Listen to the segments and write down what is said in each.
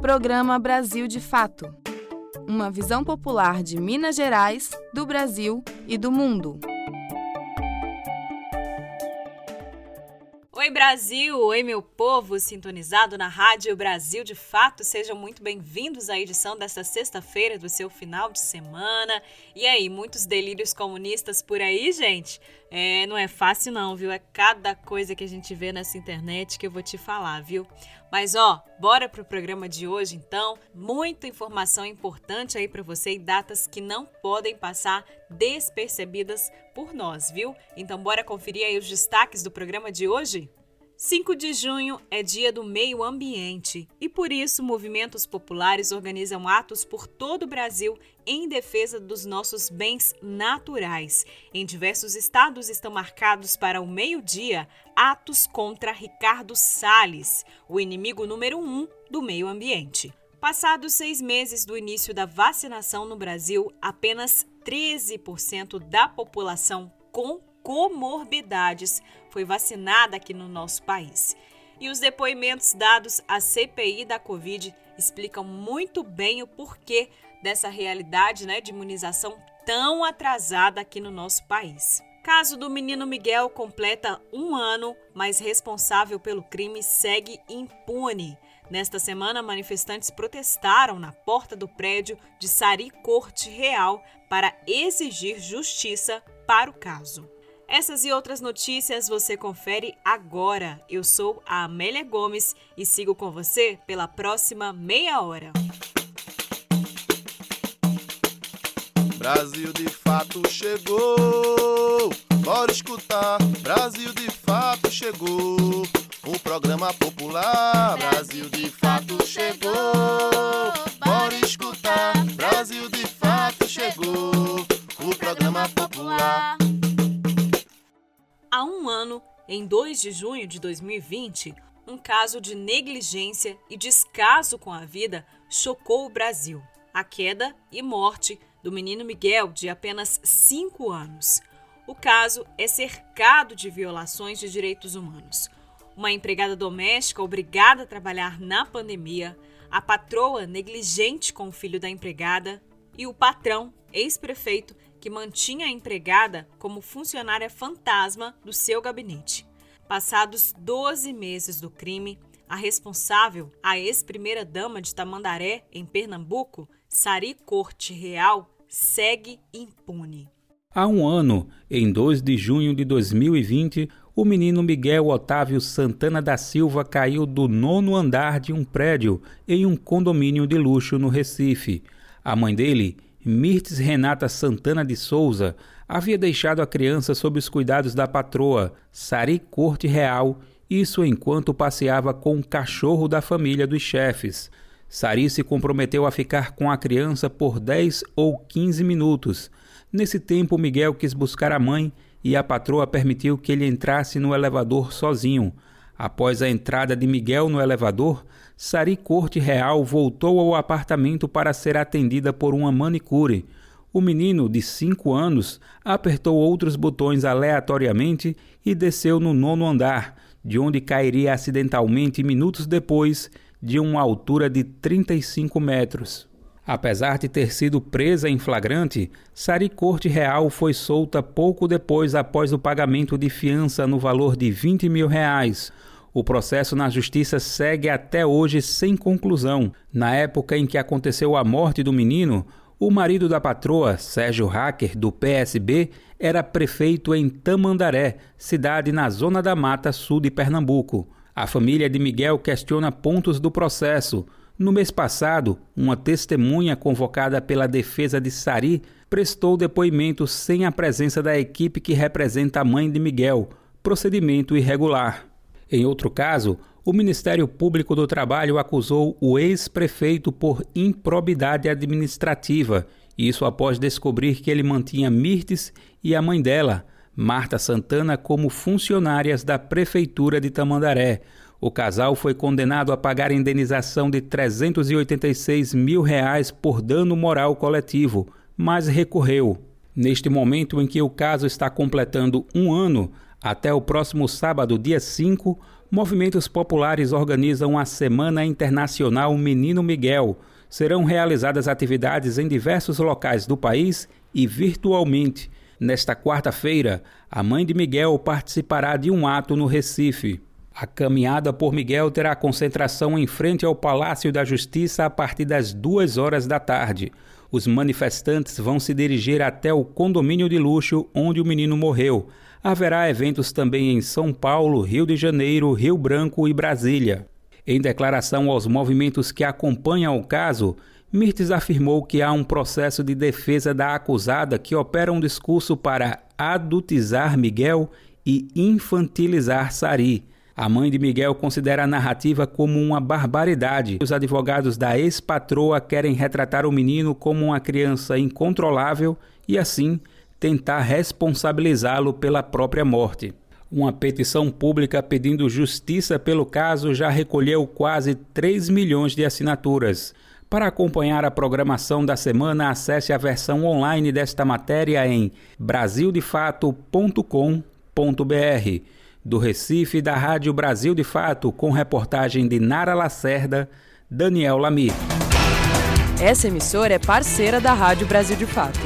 Programa Brasil de Fato. Uma visão popular de Minas Gerais, do Brasil e do mundo. Oi Brasil, oi meu povo sintonizado na Rádio Brasil de Fato, sejam muito bem-vindos à edição desta sexta-feira do seu final de semana. E aí, muitos delírios comunistas por aí, gente? É, não é fácil não, viu? É cada coisa que a gente vê nessa internet que eu vou te falar, viu? Mas ó, bora pro programa de hoje então. Muita informação importante aí para você e datas que não podem passar despercebidas por nós, viu? Então bora conferir aí os destaques do programa de hoje? 5 de junho é Dia do Meio Ambiente e por isso movimentos populares organizam atos por todo o Brasil em defesa dos nossos bens naturais. Em diversos estados estão marcados para o meio-dia atos contra Ricardo Salles, o inimigo número um do meio ambiente. Passados seis meses do início da vacinação no Brasil, apenas 13% da população com comorbidades foi vacinada aqui no nosso país. E os depoimentos dados à CPI da Covid explicam muito bem o porquê dessa realidade né, de imunização tão atrasada aqui no nosso país. Caso do menino Miguel completa um ano, mas responsável pelo crime segue impune. Nesta semana, manifestantes protestaram na porta do prédio de Sari Corte Real para exigir justiça para o caso. Essas e outras notícias você confere agora. Eu sou a Amélia Gomes e sigo com você pela próxima meia hora. Brasil de fato chegou. Bora escutar. Brasil de fato chegou. O programa popular. Brasil de fato chegou. Bora escutar. Brasil de fato chegou. Ano, em 2 de junho de 2020, um caso de negligência e descaso com a vida chocou o Brasil. A queda e morte do menino Miguel, de apenas 5 anos. O caso é cercado de violações de direitos humanos. Uma empregada doméstica obrigada a trabalhar na pandemia, a patroa negligente com o filho da empregada e o patrão, ex-prefeito, que mantinha a empregada como funcionária fantasma do seu gabinete. Passados 12 meses do crime, a responsável, a ex-primeira-dama de Tamandaré, em Pernambuco, Sari Corte Real, segue impune. Há um ano, em 2 de junho de 2020, o menino Miguel Otávio Santana da Silva caiu do nono andar de um prédio em um condomínio de luxo no Recife. A mãe dele, Mirtes Renata Santana de Souza havia deixado a criança sob os cuidados da patroa, Sari Corte Real, isso enquanto passeava com o cachorro da família dos chefes. Sari se comprometeu a ficar com a criança por 10 ou 15 minutos. Nesse tempo, Miguel quis buscar a mãe e a patroa permitiu que ele entrasse no elevador sozinho. Após a entrada de Miguel no elevador, Sari Corte Real voltou ao apartamento para ser atendida por uma manicure. O menino, de cinco anos, apertou outros botões aleatoriamente e desceu no nono andar, de onde cairia acidentalmente minutos depois, de uma altura de 35 metros. Apesar de ter sido presa em flagrante, Sari Corte Real foi solta pouco depois após o pagamento de fiança no valor de 20 mil reais. O processo na justiça segue até hoje sem conclusão. Na época em que aconteceu a morte do menino, o marido da patroa, Sérgio Hacker, do PSB, era prefeito em Tamandaré, cidade na zona da Mata Sul de Pernambuco. A família de Miguel questiona pontos do processo. No mês passado, uma testemunha convocada pela defesa de Sari prestou depoimento sem a presença da equipe que representa a mãe de Miguel, procedimento irregular. Em outro caso, o Ministério Público do Trabalho acusou o ex-prefeito por improbidade administrativa, isso após descobrir que ele mantinha Mirtes e a mãe dela, Marta Santana, como funcionárias da Prefeitura de Tamandaré. O casal foi condenado a pagar indenização de 386 mil reais por dano moral coletivo, mas recorreu. Neste momento em que o caso está completando um ano, até o próximo sábado, dia 5, movimentos populares organizam a Semana Internacional Menino Miguel. Serão realizadas atividades em diversos locais do país e virtualmente. Nesta quarta-feira, a mãe de Miguel participará de um ato no Recife. A caminhada por Miguel terá concentração em frente ao Palácio da Justiça a partir das duas horas da tarde. Os manifestantes vão se dirigir até o condomínio de luxo onde o menino morreu. Haverá eventos também em São Paulo, Rio de Janeiro, Rio Branco e Brasília. Em declaração aos movimentos que acompanham o caso, Mirtes afirmou que há um processo de defesa da acusada que opera um discurso para adultizar Miguel e infantilizar Sari. A mãe de Miguel considera a narrativa como uma barbaridade. Os advogados da ex-patroa querem retratar o menino como uma criança incontrolável e, assim, tentar responsabilizá-lo pela própria morte. Uma petição pública pedindo justiça pelo caso já recolheu quase 3 milhões de assinaturas. Para acompanhar a programação da semana, acesse a versão online desta matéria em brasildefato.com.br do Recife da Rádio Brasil de Fato, com reportagem de Nara Lacerda, Daniel Lamir. Essa emissora é parceira da Rádio Brasil de Fato.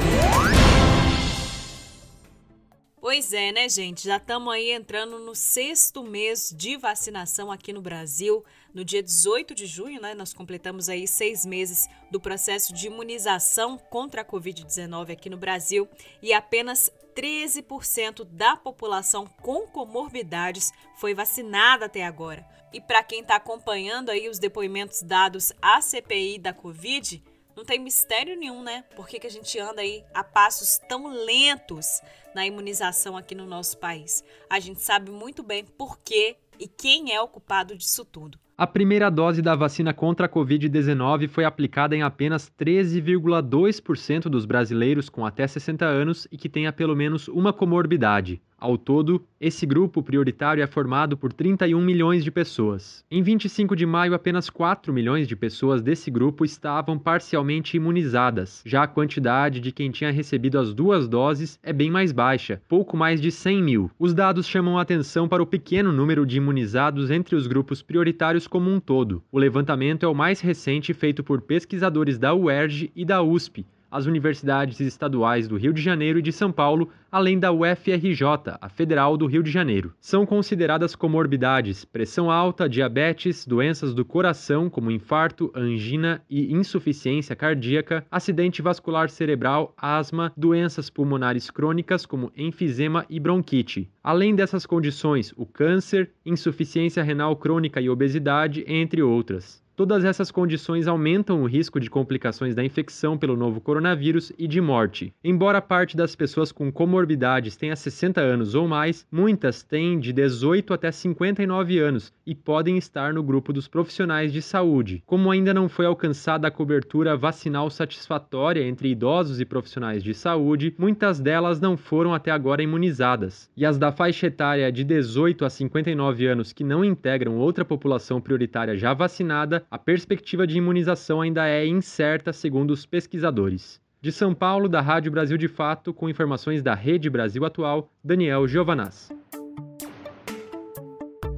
Pois é, né, gente? Já estamos aí entrando no sexto mês de vacinação aqui no Brasil. No dia 18 de junho, né, nós completamos aí seis meses do processo de imunização contra a Covid-19 aqui no Brasil e apenas 13% da população com comorbidades foi vacinada até agora. E para quem está acompanhando aí os depoimentos dados à CPI da Covid, não tem mistério nenhum, né? Por que, que a gente anda aí a passos tão lentos na imunização aqui no nosso país? A gente sabe muito bem por quê e quem é o culpado disso tudo. A primeira dose da vacina contra a Covid-19 foi aplicada em apenas 13,2% dos brasileiros com até 60 anos e que tenha pelo menos uma comorbidade. Ao todo, esse grupo prioritário é formado por 31 milhões de pessoas. Em 25 de maio, apenas 4 milhões de pessoas desse grupo estavam parcialmente imunizadas. Já a quantidade de quem tinha recebido as duas doses é bem mais baixa, pouco mais de 100 mil. Os dados chamam a atenção para o pequeno número de imunizados entre os grupos prioritários como um todo. O levantamento é o mais recente feito por pesquisadores da UERJ e da USP, as universidades estaduais do Rio de Janeiro e de São Paulo, além da UFRJ, a Federal do Rio de Janeiro. São consideradas comorbidades pressão alta, diabetes, doenças do coração, como infarto, angina e insuficiência cardíaca, acidente vascular cerebral, asma, doenças pulmonares crônicas, como enfisema e bronquite. Além dessas condições, o câncer, insuficiência renal crônica e obesidade, entre outras. Todas essas condições aumentam o risco de complicações da infecção pelo novo coronavírus e de morte. Embora parte das pessoas com comorbidades tenha 60 anos ou mais, muitas têm de 18 até 59 anos e podem estar no grupo dos profissionais de saúde. Como ainda não foi alcançada a cobertura vacinal satisfatória entre idosos e profissionais de saúde, muitas delas não foram até agora imunizadas. E as da faixa etária de 18 a 59 anos que não integram outra população prioritária já vacinada a perspectiva de imunização ainda é incerta, segundo os pesquisadores. De São Paulo, da Rádio Brasil de Fato, com informações da Rede Brasil Atual, Daniel Giovanaz.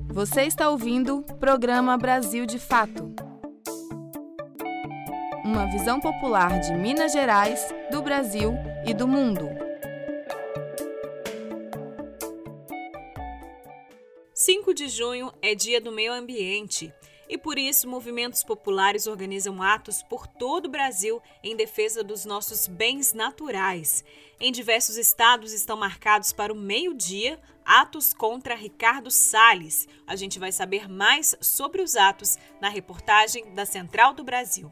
Você está ouvindo o programa Brasil de Fato. Uma visão popular de Minas Gerais, do Brasil e do mundo. Cinco de junho é Dia do Meio Ambiente e por isso movimentos populares organizam atos por todo o Brasil em defesa dos nossos bens naturais. Em diversos estados estão marcados para o meio-dia atos contra Ricardo Salles. A gente vai saber mais sobre os atos na reportagem da Central do Brasil.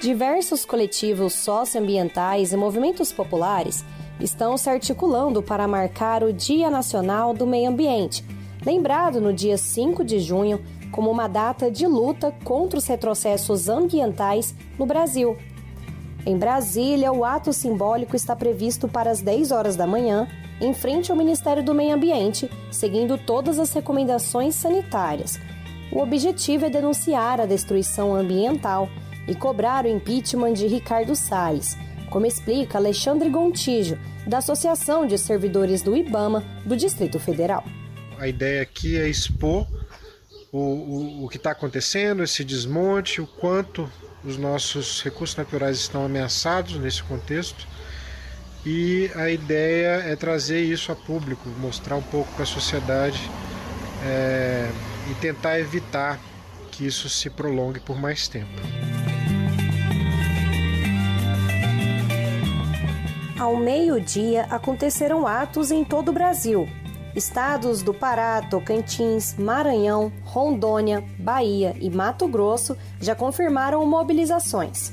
Diversos coletivos socioambientais e movimentos populares estão se articulando para marcar o Dia Nacional do Meio Ambiente, lembrado no dia 5 de junho como uma data de luta contra os retrocessos ambientais no Brasil. Em Brasília, o ato simbólico está previsto para as 10 horas da manhã, em frente ao Ministério do Meio Ambiente, seguindo todas as recomendações sanitárias. O objetivo é denunciar a destruição ambiental e cobrar o impeachment de Ricardo Salles como explica Alexandre Gontijo, da Associação de Servidores do IBAMA do Distrito Federal. A ideia aqui é expor o, o, o que está acontecendo, esse desmonte, o quanto os nossos recursos naturais estão ameaçados nesse contexto. E a ideia é trazer isso a público, mostrar um pouco para a sociedade é, e tentar evitar que isso se prolongue por mais tempo. Ao meio-dia acontecerão atos em todo o Brasil, Estados do Pará, Tocantins, Maranhão, Rondônia, Bahia e Mato Grosso já confirmaram mobilizações.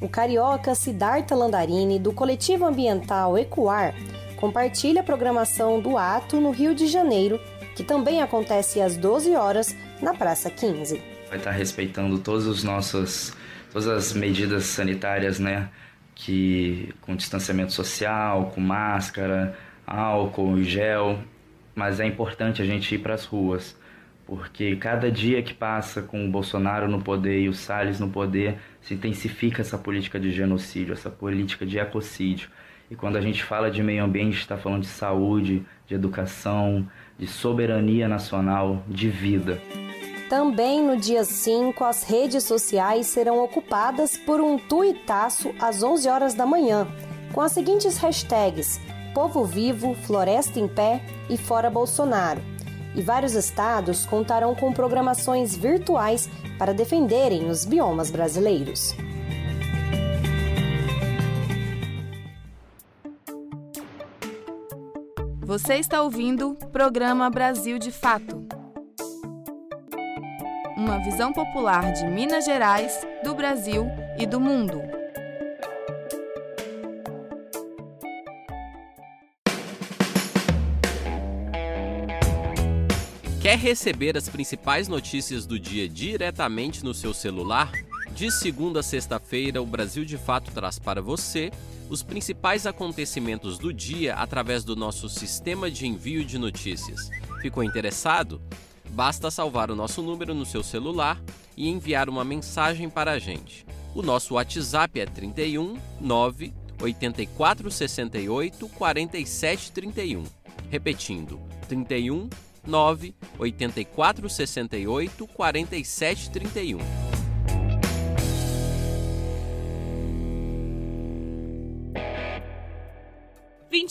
O carioca Siddhartha Landarini, do coletivo ambiental Ecoar, compartilha a programação do ato no Rio de Janeiro, que também acontece às 12 horas na Praça 15. Vai estar respeitando todos os nossos, todas as medidas sanitárias, né? Que com distanciamento social, com máscara, álcool, gel, mas é importante a gente ir para as ruas, porque cada dia que passa com o Bolsonaro no poder e o Salles no poder, se intensifica essa política de genocídio, essa política de ecocídio. E quando a gente fala de meio ambiente, está falando de saúde, de educação, de soberania nacional, de vida. Também no dia 5, as redes sociais serão ocupadas por um tuitaço às 11 horas da manhã, com as seguintes hashtags Povo Vivo, Floresta em Pé e Fora Bolsonaro. E vários estados contarão com programações virtuais para defenderem os biomas brasileiros. Você está ouvindo o programa Brasil de Fato. Visão popular de Minas Gerais, do Brasil e do mundo. Quer receber as principais notícias do dia diretamente no seu celular? De segunda a sexta-feira, o Brasil de Fato traz para você os principais acontecimentos do dia através do nosso sistema de envio de notícias. Ficou interessado? Basta salvar o nosso número no seu celular e enviar uma mensagem para a gente. O nosso WhatsApp é 31 9 84 68 47 31. Repetindo, 31 9 84 68 47 31.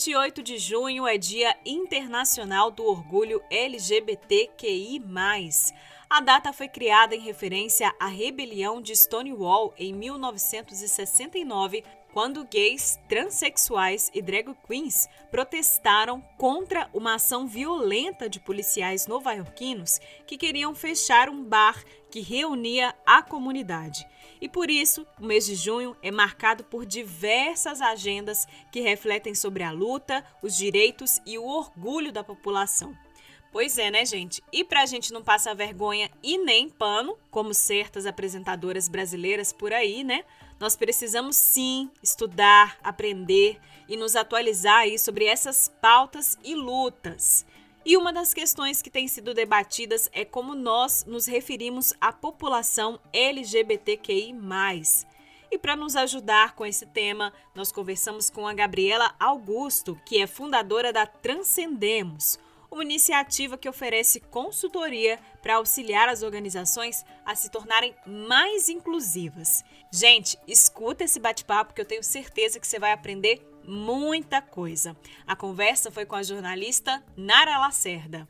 Vinte e oito de junho é Dia Internacional do Orgulho LGBTQI+. A data foi criada em referência à rebelião de Stonewall em 1969 quando gays, transexuais e drag queens protestaram contra uma ação violenta de policiais nova-iorquinos que queriam fechar um bar que reunia a comunidade. E por isso, o mês de junho é marcado por diversas agendas que refletem sobre a luta, os direitos e o orgulho da população. Pois é, né, gente? E pra gente não passar vergonha e nem pano, como certas apresentadoras brasileiras por aí, né? Nós precisamos sim estudar, aprender e nos atualizar aí sobre essas pautas e lutas. E uma das questões que tem sido debatidas é como nós nos referimos à população LGBTQI. E para nos ajudar com esse tema, nós conversamos com a Gabriela Augusto, que é fundadora da Transcendemos uma iniciativa que oferece consultoria para auxiliar as organizações a se tornarem mais inclusivas. Gente, escuta esse bate-papo que eu tenho certeza que você vai aprender muita coisa. A conversa foi com a jornalista Nara Lacerda.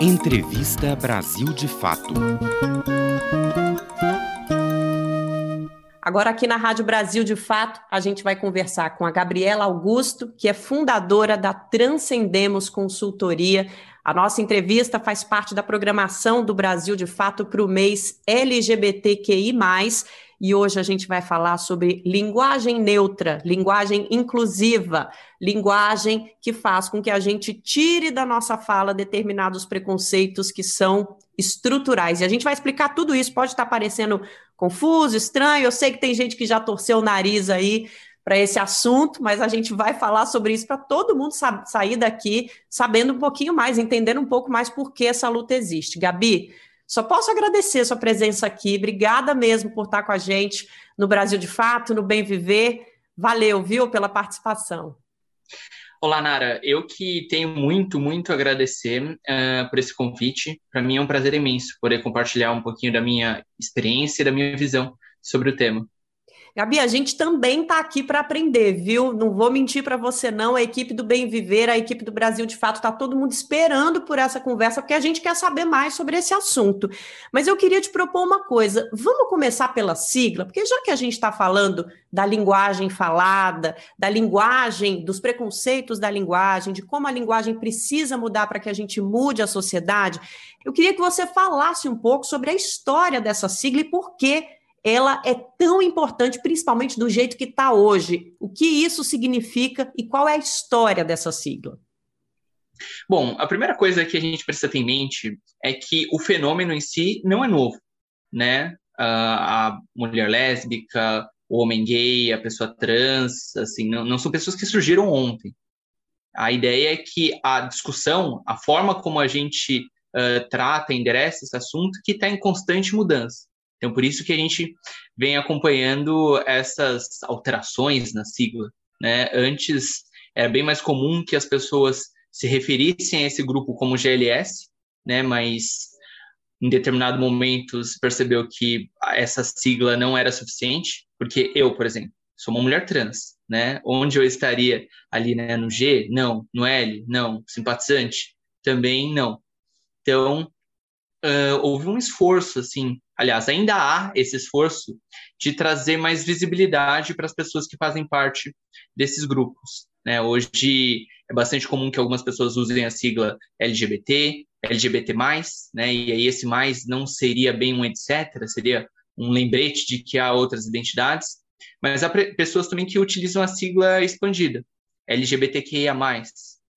Entrevista Brasil de Fato. Agora, aqui na Rádio Brasil de Fato, a gente vai conversar com a Gabriela Augusto, que é fundadora da Transcendemos Consultoria. A nossa entrevista faz parte da programação do Brasil de Fato para o mês LGBTQI. E hoje a gente vai falar sobre linguagem neutra, linguagem inclusiva, linguagem que faz com que a gente tire da nossa fala determinados preconceitos que são estruturais. E a gente vai explicar tudo isso. Pode estar parecendo confuso, estranho. Eu sei que tem gente que já torceu o nariz aí para esse assunto, mas a gente vai falar sobre isso para todo mundo sair daqui sabendo um pouquinho mais, entendendo um pouco mais por que essa luta existe. Gabi, Só posso agradecer sua presença aqui. Obrigada mesmo por estar com a gente no Brasil de Fato, no Bem Viver. Valeu, viu, pela participação. Olá, Nara. Eu que tenho muito, muito a agradecer uh, por esse convite. Para mim é um prazer imenso poder compartilhar um pouquinho da minha experiência e da minha visão sobre o tema. Gabi, a gente também está aqui para aprender, viu? Não vou mentir para você, não. A equipe do Bem Viver, a equipe do Brasil de Fato, está todo mundo esperando por essa conversa, porque a gente quer saber mais sobre esse assunto. Mas eu queria te propor uma coisa. Vamos começar pela sigla, porque já que a gente está falando da linguagem falada, da linguagem, dos preconceitos da linguagem, de como a linguagem precisa mudar para que a gente mude a sociedade, eu queria que você falasse um pouco sobre a história dessa sigla e por que ela é tão importante, principalmente do jeito que está hoje. O que isso significa e qual é a história dessa sigla? Bom, a primeira coisa que a gente precisa ter em mente é que o fenômeno em si não é novo, né? a mulher lésbica, o homem gay, a pessoa trans, assim, não, não são pessoas que surgiram ontem. A ideia é que a discussão, a forma como a gente uh, trata, endereça esse assunto, que está em constante mudança. Então, por isso que a gente vem acompanhando essas alterações na sigla. Né? Antes, era bem mais comum que as pessoas se referissem a esse grupo como GLS, né? mas em determinado momento se percebeu que essa sigla não era suficiente, porque eu, por exemplo, sou uma mulher trans, né? Onde eu estaria ali né, no G? Não. No L? Não. Simpatizante? Também não. Então, uh, houve um esforço, assim, aliás, ainda há esse esforço de trazer mais visibilidade para as pessoas que fazem parte desses grupos. Né? Hoje é bastante comum que algumas pessoas usem a sigla LGBT, LGBT+, né? e aí esse mais não seria bem um etc., seria um lembrete de que há outras identidades, mas há pessoas também que utilizam a sigla expandida, LGBTQIA+.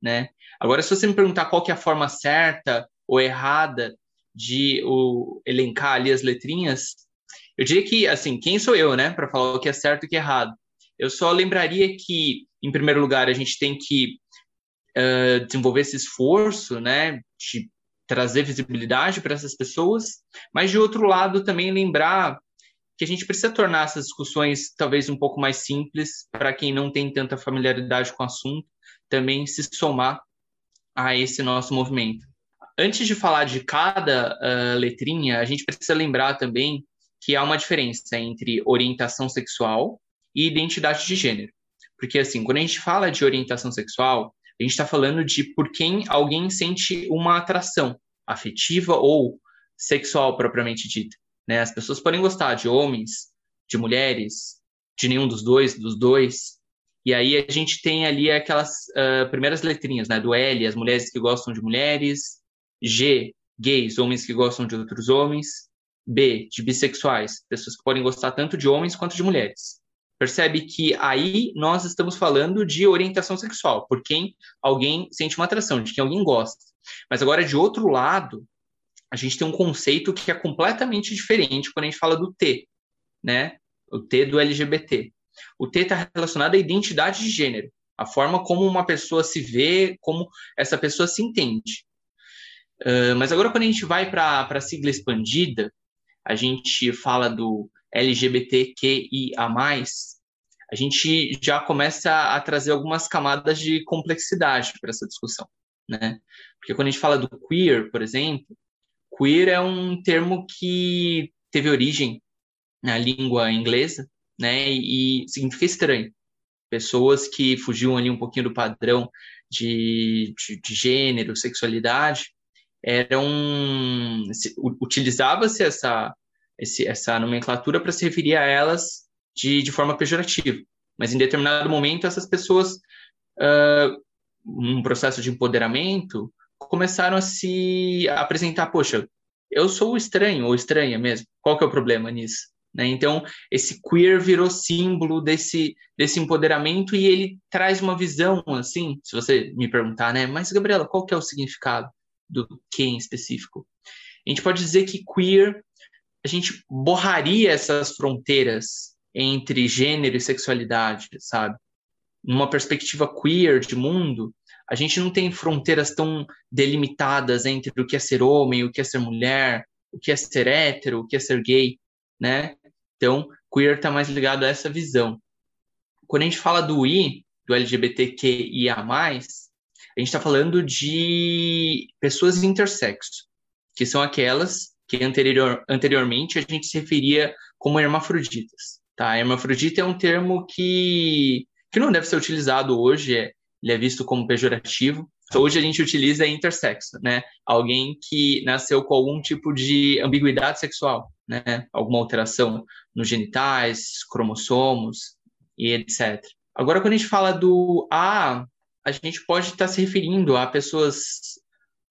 Né? Agora, se você me perguntar qual que é a forma certa ou errada de o, elencar ali as letrinhas, eu diria que, assim, quem sou eu, né, para falar o que é certo e o que é errado? Eu só lembraria que, em primeiro lugar, a gente tem que uh, desenvolver esse esforço, né, de trazer visibilidade para essas pessoas, mas, de outro lado, também lembrar que a gente precisa tornar essas discussões talvez um pouco mais simples para quem não tem tanta familiaridade com o assunto, também se somar a esse nosso movimento. Antes de falar de cada uh, letrinha, a gente precisa lembrar também que há uma diferença entre orientação sexual e identidade de gênero. Porque, assim, quando a gente fala de orientação sexual, a gente está falando de por quem alguém sente uma atração afetiva ou sexual propriamente dita. Né? As pessoas podem gostar de homens, de mulheres, de nenhum dos dois, dos dois. E aí a gente tem ali aquelas uh, primeiras letrinhas, né? Do L, as mulheres que gostam de mulheres, G, gays, homens que gostam de outros homens. B, de bissexuais, pessoas que podem gostar tanto de homens quanto de mulheres. Percebe que aí nós estamos falando de orientação sexual, por quem alguém sente uma atração, de quem alguém gosta. Mas agora, de outro lado, a gente tem um conceito que é completamente diferente quando a gente fala do T, né? O T do LGBT. O T está relacionado à identidade de gênero, a forma como uma pessoa se vê, como essa pessoa se entende. Uh, mas agora, quando a gente vai para a sigla expandida, a gente fala do LGBTQIA, a gente já começa a trazer algumas camadas de complexidade para essa discussão. Né? Porque quando a gente fala do queer, por exemplo, queer é um termo que teve origem na língua inglesa né? e significa estranho. Pessoas que fugiam ali um pouquinho do padrão de, de, de gênero, sexualidade, eram utilizava-se essa esse, essa nomenclatura para se referir a elas de, de forma pejorativa. Mas em determinado momento essas pessoas, uh, num processo de empoderamento, começaram a se apresentar, poxa, eu sou estranho ou estranha mesmo. Qual que é o problema nisso? Né? Então, esse queer virou símbolo desse, desse empoderamento e ele traz uma visão, assim, se você me perguntar, né? Mas, Gabriela, qual que é o significado? Do que em específico. A gente pode dizer que queer, a gente borraria essas fronteiras entre gênero e sexualidade, sabe? Numa perspectiva queer de mundo, a gente não tem fronteiras tão delimitadas entre o que é ser homem, o que é ser mulher, o que é ser hétero, o que é ser gay, né? Então, queer está mais ligado a essa visão. Quando a gente fala do I, do LGBTQIA+, a gente está falando de pessoas intersexo, que são aquelas que anterior, anteriormente a gente se referia como hermafroditas. Tá? Hermafrodita é um termo que, que não deve ser utilizado hoje, é, ele é visto como pejorativo. Hoje a gente utiliza intersexo, né? Alguém que nasceu com algum tipo de ambiguidade sexual, né? Alguma alteração nos genitais, cromossomos e etc. Agora, quando a gente fala do A, a gente pode estar se referindo a pessoas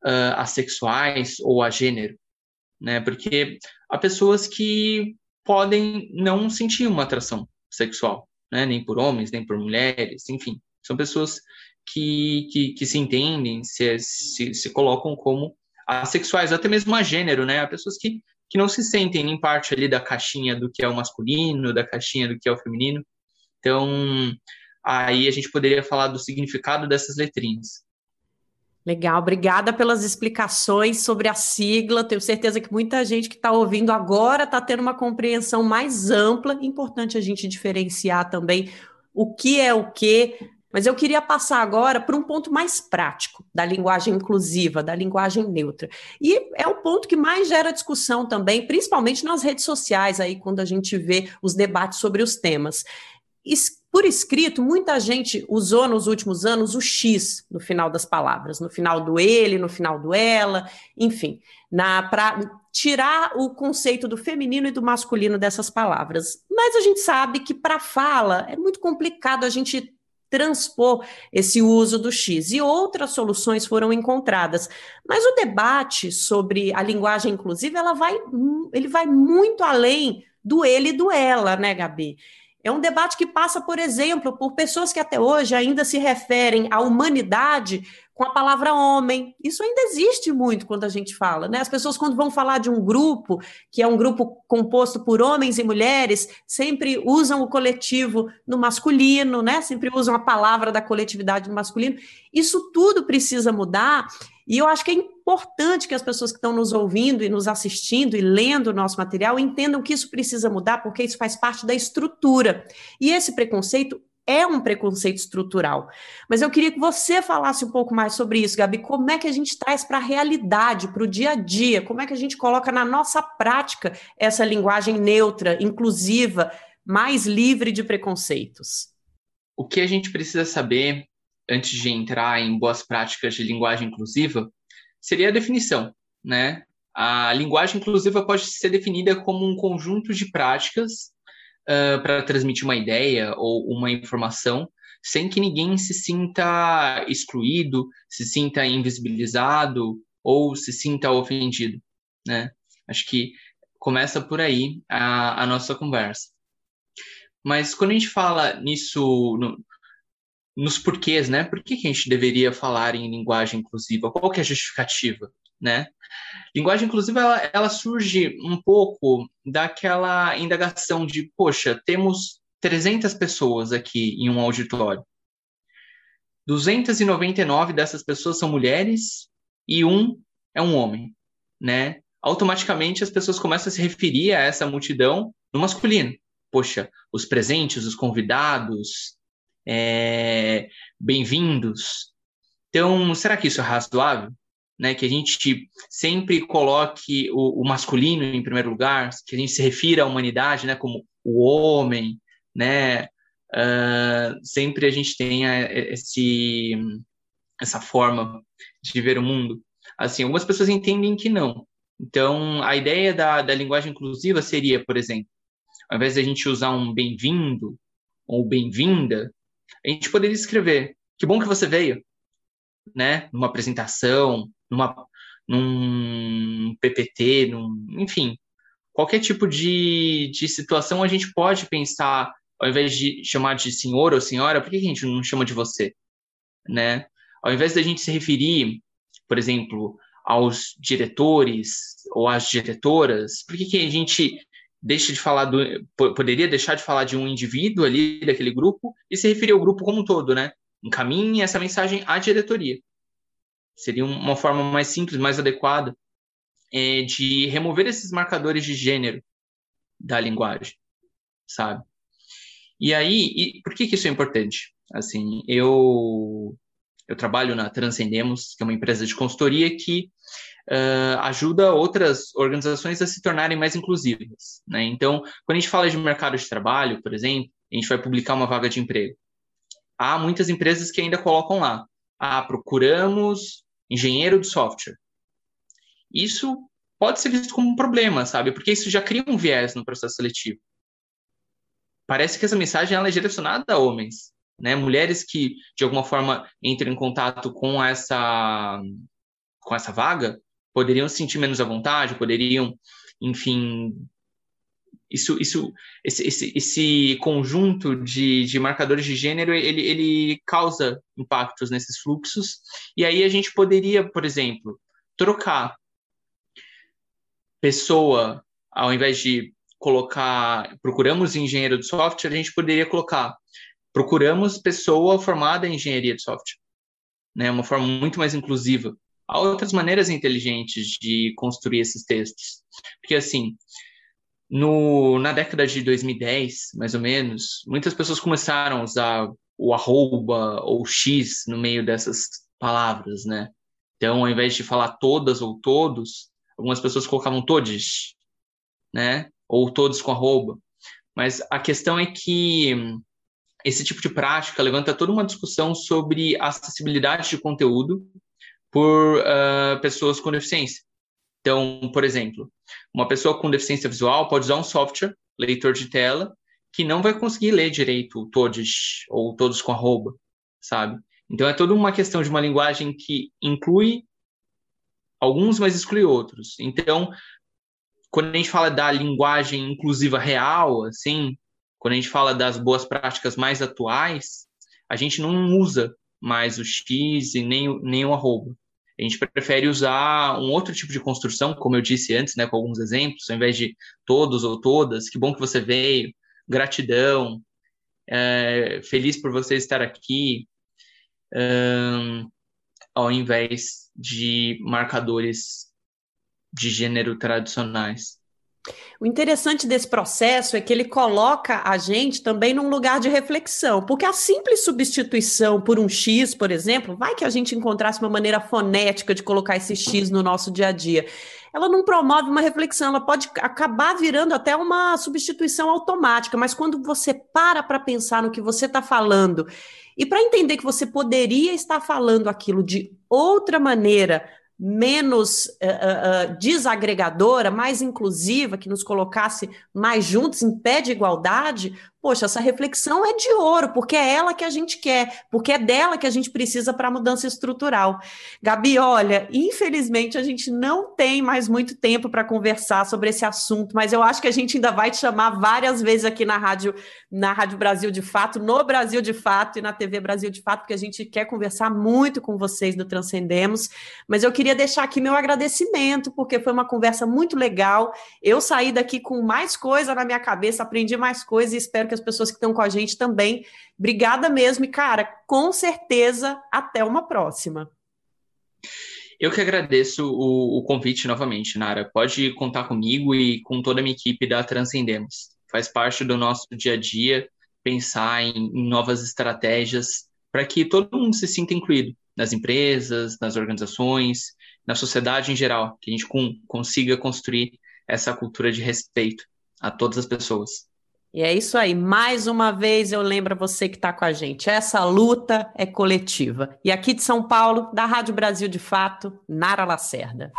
uh, assexuais ou a gênero, né? Porque há pessoas que podem não sentir uma atração sexual, né? Nem por homens, nem por mulheres, enfim. São pessoas que, que, que se entendem, se, se, se colocam como assexuais, até mesmo a gênero, né? Há pessoas que, que não se sentem em parte ali da caixinha do que é o masculino, da caixinha do que é o feminino. Então, aí a gente poderia falar do significado dessas letrinhas. Legal, obrigada pelas explicações sobre a sigla. Tenho certeza que muita gente que está ouvindo agora está tendo uma compreensão mais ampla. Importante a gente diferenciar também o que é o que. Mas eu queria passar agora para um ponto mais prático da linguagem inclusiva, da linguagem neutra. E é o ponto que mais gera discussão também, principalmente nas redes sociais, aí quando a gente vê os debates sobre os temas. Por escrito, muita gente usou nos últimos anos o X no final das palavras, no final do ele, no final do ela, enfim, para tirar o conceito do feminino e do masculino dessas palavras. Mas a gente sabe que para fala é muito complicado a gente transpor esse uso do X e outras soluções foram encontradas. Mas o debate sobre a linguagem inclusiva, ela vai, ele vai muito além do ele e do ela, né, Gabi? É um debate que passa, por exemplo, por pessoas que até hoje ainda se referem à humanidade com a palavra homem. Isso ainda existe muito quando a gente fala, né? As pessoas, quando vão falar de um grupo, que é um grupo composto por homens e mulheres, sempre usam o coletivo no masculino, né? Sempre usam a palavra da coletividade no masculino. Isso tudo precisa mudar. E eu acho que é importante que as pessoas que estão nos ouvindo e nos assistindo e lendo o nosso material entendam que isso precisa mudar, porque isso faz parte da estrutura. E esse preconceito é um preconceito estrutural. Mas eu queria que você falasse um pouco mais sobre isso, Gabi. Como é que a gente traz para a realidade, para o dia a dia? Como é que a gente coloca na nossa prática essa linguagem neutra, inclusiva, mais livre de preconceitos? O que a gente precisa saber antes de entrar em boas práticas de linguagem inclusiva seria a definição, né? A linguagem inclusiva pode ser definida como um conjunto de práticas uh, para transmitir uma ideia ou uma informação sem que ninguém se sinta excluído, se sinta invisibilizado ou se sinta ofendido, né? Acho que começa por aí a, a nossa conversa. Mas quando a gente fala nisso, no, nos porquês, né? Por que, que a gente deveria falar em linguagem inclusiva? Qual que é a justificativa, né? Linguagem inclusiva, ela, ela surge um pouco daquela indagação de, poxa, temos 300 pessoas aqui em um auditório. 299 dessas pessoas são mulheres e um é um homem, né? Automaticamente as pessoas começam a se referir a essa multidão no masculino. Poxa, os presentes, os convidados, é, bem-vindos. Então, será que isso é razoável? Né, que a gente sempre coloque o, o, masculino em primeiro lugar, que a gente se refira à humanidade né, como o homem, né, uh, sempre a gente tenha esse, essa forma de ver o mundo. Assim, algumas pessoas entendem que não. Então, a ideia da, da linguagem inclusiva seria, por exemplo, ao invés de a gente usar um bem-vindo ou bem-vinda, a gente poderia escrever: que bom que você veio, né? Numa apresentação, numa, num PPT, num, enfim, qualquer tipo de, de situação a gente pode pensar, ao invés de chamar de senhor ou senhora, por que a gente não chama de você, né? Ao invés da gente se referir, por exemplo, aos diretores ou às diretoras, por que, que a gente deixa de falar do, poderia deixar de falar de um indivíduo ali daquele grupo e se referir ao grupo como um todo, né? Encaminhe essa mensagem à diretoria. Seria uma forma mais simples, mais adequada. é, de remover esses marcadores de gênero da linguagem, sabe? E aí, e por que, que isso é importante? Assim, eu eu trabalho na Transcendemos, que é uma empresa de consultoria que uh, ajuda outras organizações a se tornarem mais inclusivas. Né? Então, quando a gente fala de mercado de trabalho, por exemplo, a gente vai publicar uma vaga de emprego. Há muitas empresas que ainda colocam lá, ah, procuramos engenheiro de software. Isso pode ser visto como um problema, sabe? Porque isso já cria um viés no processo seletivo. Parece que essa mensagem ela é direcionada a homens, né? Mulheres que de alguma forma entram em contato com essa com essa vaga poderiam se sentir menos à vontade, poderiam, enfim, isso, isso, esse, esse, esse conjunto de, de marcadores de gênero, ele, ele causa impactos nesses fluxos, e aí a gente poderia, por exemplo, trocar pessoa, ao invés de colocar, procuramos engenheiro de software, a gente poderia colocar, procuramos pessoa formada em engenharia de software, né, uma forma muito mais inclusiva. Há outras maneiras inteligentes de construir esses textos, porque assim, no, na década de 2010, mais ou menos, muitas pessoas começaram a usar o arroba ou x no meio dessas palavras, né? Então, ao invés de falar todas ou todos, algumas pessoas colocavam todes, né? Ou todos com arroba. Mas a questão é que esse tipo de prática levanta toda uma discussão sobre acessibilidade de conteúdo por uh, pessoas com deficiência. Então, por exemplo, uma pessoa com deficiência visual pode usar um software, leitor de tela, que não vai conseguir ler direito todos ou todos com arroba, sabe? Então é toda uma questão de uma linguagem que inclui alguns, mas exclui outros. Então, quando a gente fala da linguagem inclusiva real, assim, quando a gente fala das boas práticas mais atuais, a gente não usa mais o X e nem, nem o arroba. A gente prefere usar um outro tipo de construção, como eu disse antes, né, com alguns exemplos, ao invés de todos ou todas, que bom que você veio, gratidão, é, feliz por você estar aqui, ao invés de marcadores de gênero tradicionais. O interessante desse processo é que ele coloca a gente também num lugar de reflexão, porque a simples substituição por um X, por exemplo, vai que a gente encontrasse uma maneira fonética de colocar esse X no nosso dia a dia. Ela não promove uma reflexão, ela pode acabar virando até uma substituição automática, mas quando você para para pensar no que você está falando e para entender que você poderia estar falando aquilo de outra maneira, menos uh, uh, desagregadora, mais inclusiva, que nos colocasse mais juntos em pé de igualdade, poxa, essa reflexão é de ouro, porque é ela que a gente quer, porque é dela que a gente precisa para a mudança estrutural. Gabi, olha, infelizmente a gente não tem mais muito tempo para conversar sobre esse assunto, mas eu acho que a gente ainda vai te chamar várias vezes aqui na Rádio, na Rádio Brasil de Fato, no Brasil de Fato e na TV Brasil de Fato, porque a gente quer conversar muito com vocês do Transcendemos. Mas eu queria deixar aqui meu agradecimento, porque foi uma conversa muito legal. Eu saí daqui com mais coisa na minha cabeça, aprendi mais coisas e espero que que as pessoas que estão com a gente também. Obrigada mesmo, e cara, com certeza, até uma próxima. Eu que agradeço o, o, convite novamente, Nara. Pode contar comigo e com toda a minha equipe da Transcendemos. Faz parte do nosso dia a dia pensar em, em novas estratégias para que todo mundo se sinta incluído nas empresas, nas organizações, na sociedade em geral, que a gente consiga construir essa cultura de respeito a todas as pessoas. E é isso aí. Mais uma vez eu lembro você que está com a gente. Essa luta é coletiva. E aqui de São Paulo, da Rádio Brasil de Fato, Nara Lacerda.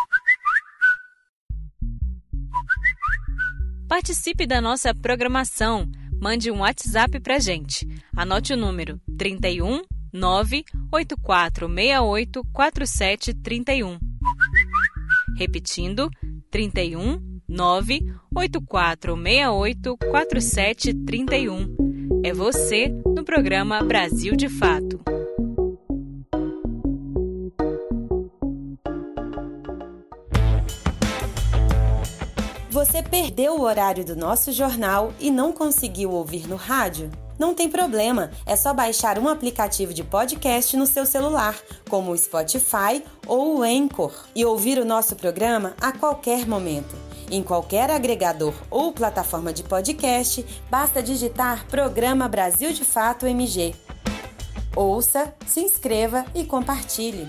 Participe da nossa programação. Mande um WhatsApp para gente. Anote o número 31 98468 4731. Repetindo, 31 984684731. É você no programa Brasil de Fato. Você perdeu o horário do nosso jornal e não conseguiu ouvir no rádio? Não tem problema, é só baixar um aplicativo de podcast no seu celular, como o Spotify ou o Anchor, e ouvir o nosso programa a qualquer momento. Em qualquer agregador ou plataforma de podcast, basta digitar Programa Brasil de Fato MG. Ouça, se inscreva e compartilhe.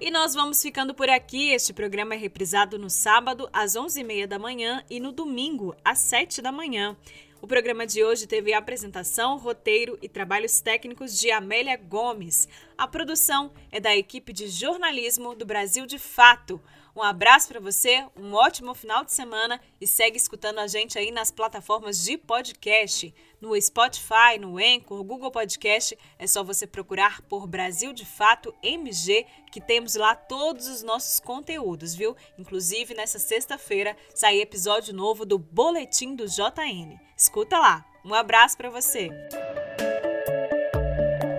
E nós vamos ficando por aqui. Este programa é reprisado no sábado, às 11h30 da manhã e no domingo, às 7 da manhã. O programa de hoje teve apresentação, roteiro e trabalhos técnicos de Amélia Gomes. A produção é da equipe de jornalismo do Brasil de Fato. Um abraço para você, um ótimo final de semana e segue escutando a gente aí nas plataformas de podcast, no Spotify, no Anchor, Google Podcast. É só você procurar por Brasil de Fato MG, que temos lá todos os nossos conteúdos, viu? Inclusive nessa sexta-feira sai episódio novo do Boletim do JN. Escuta lá. Um abraço para você.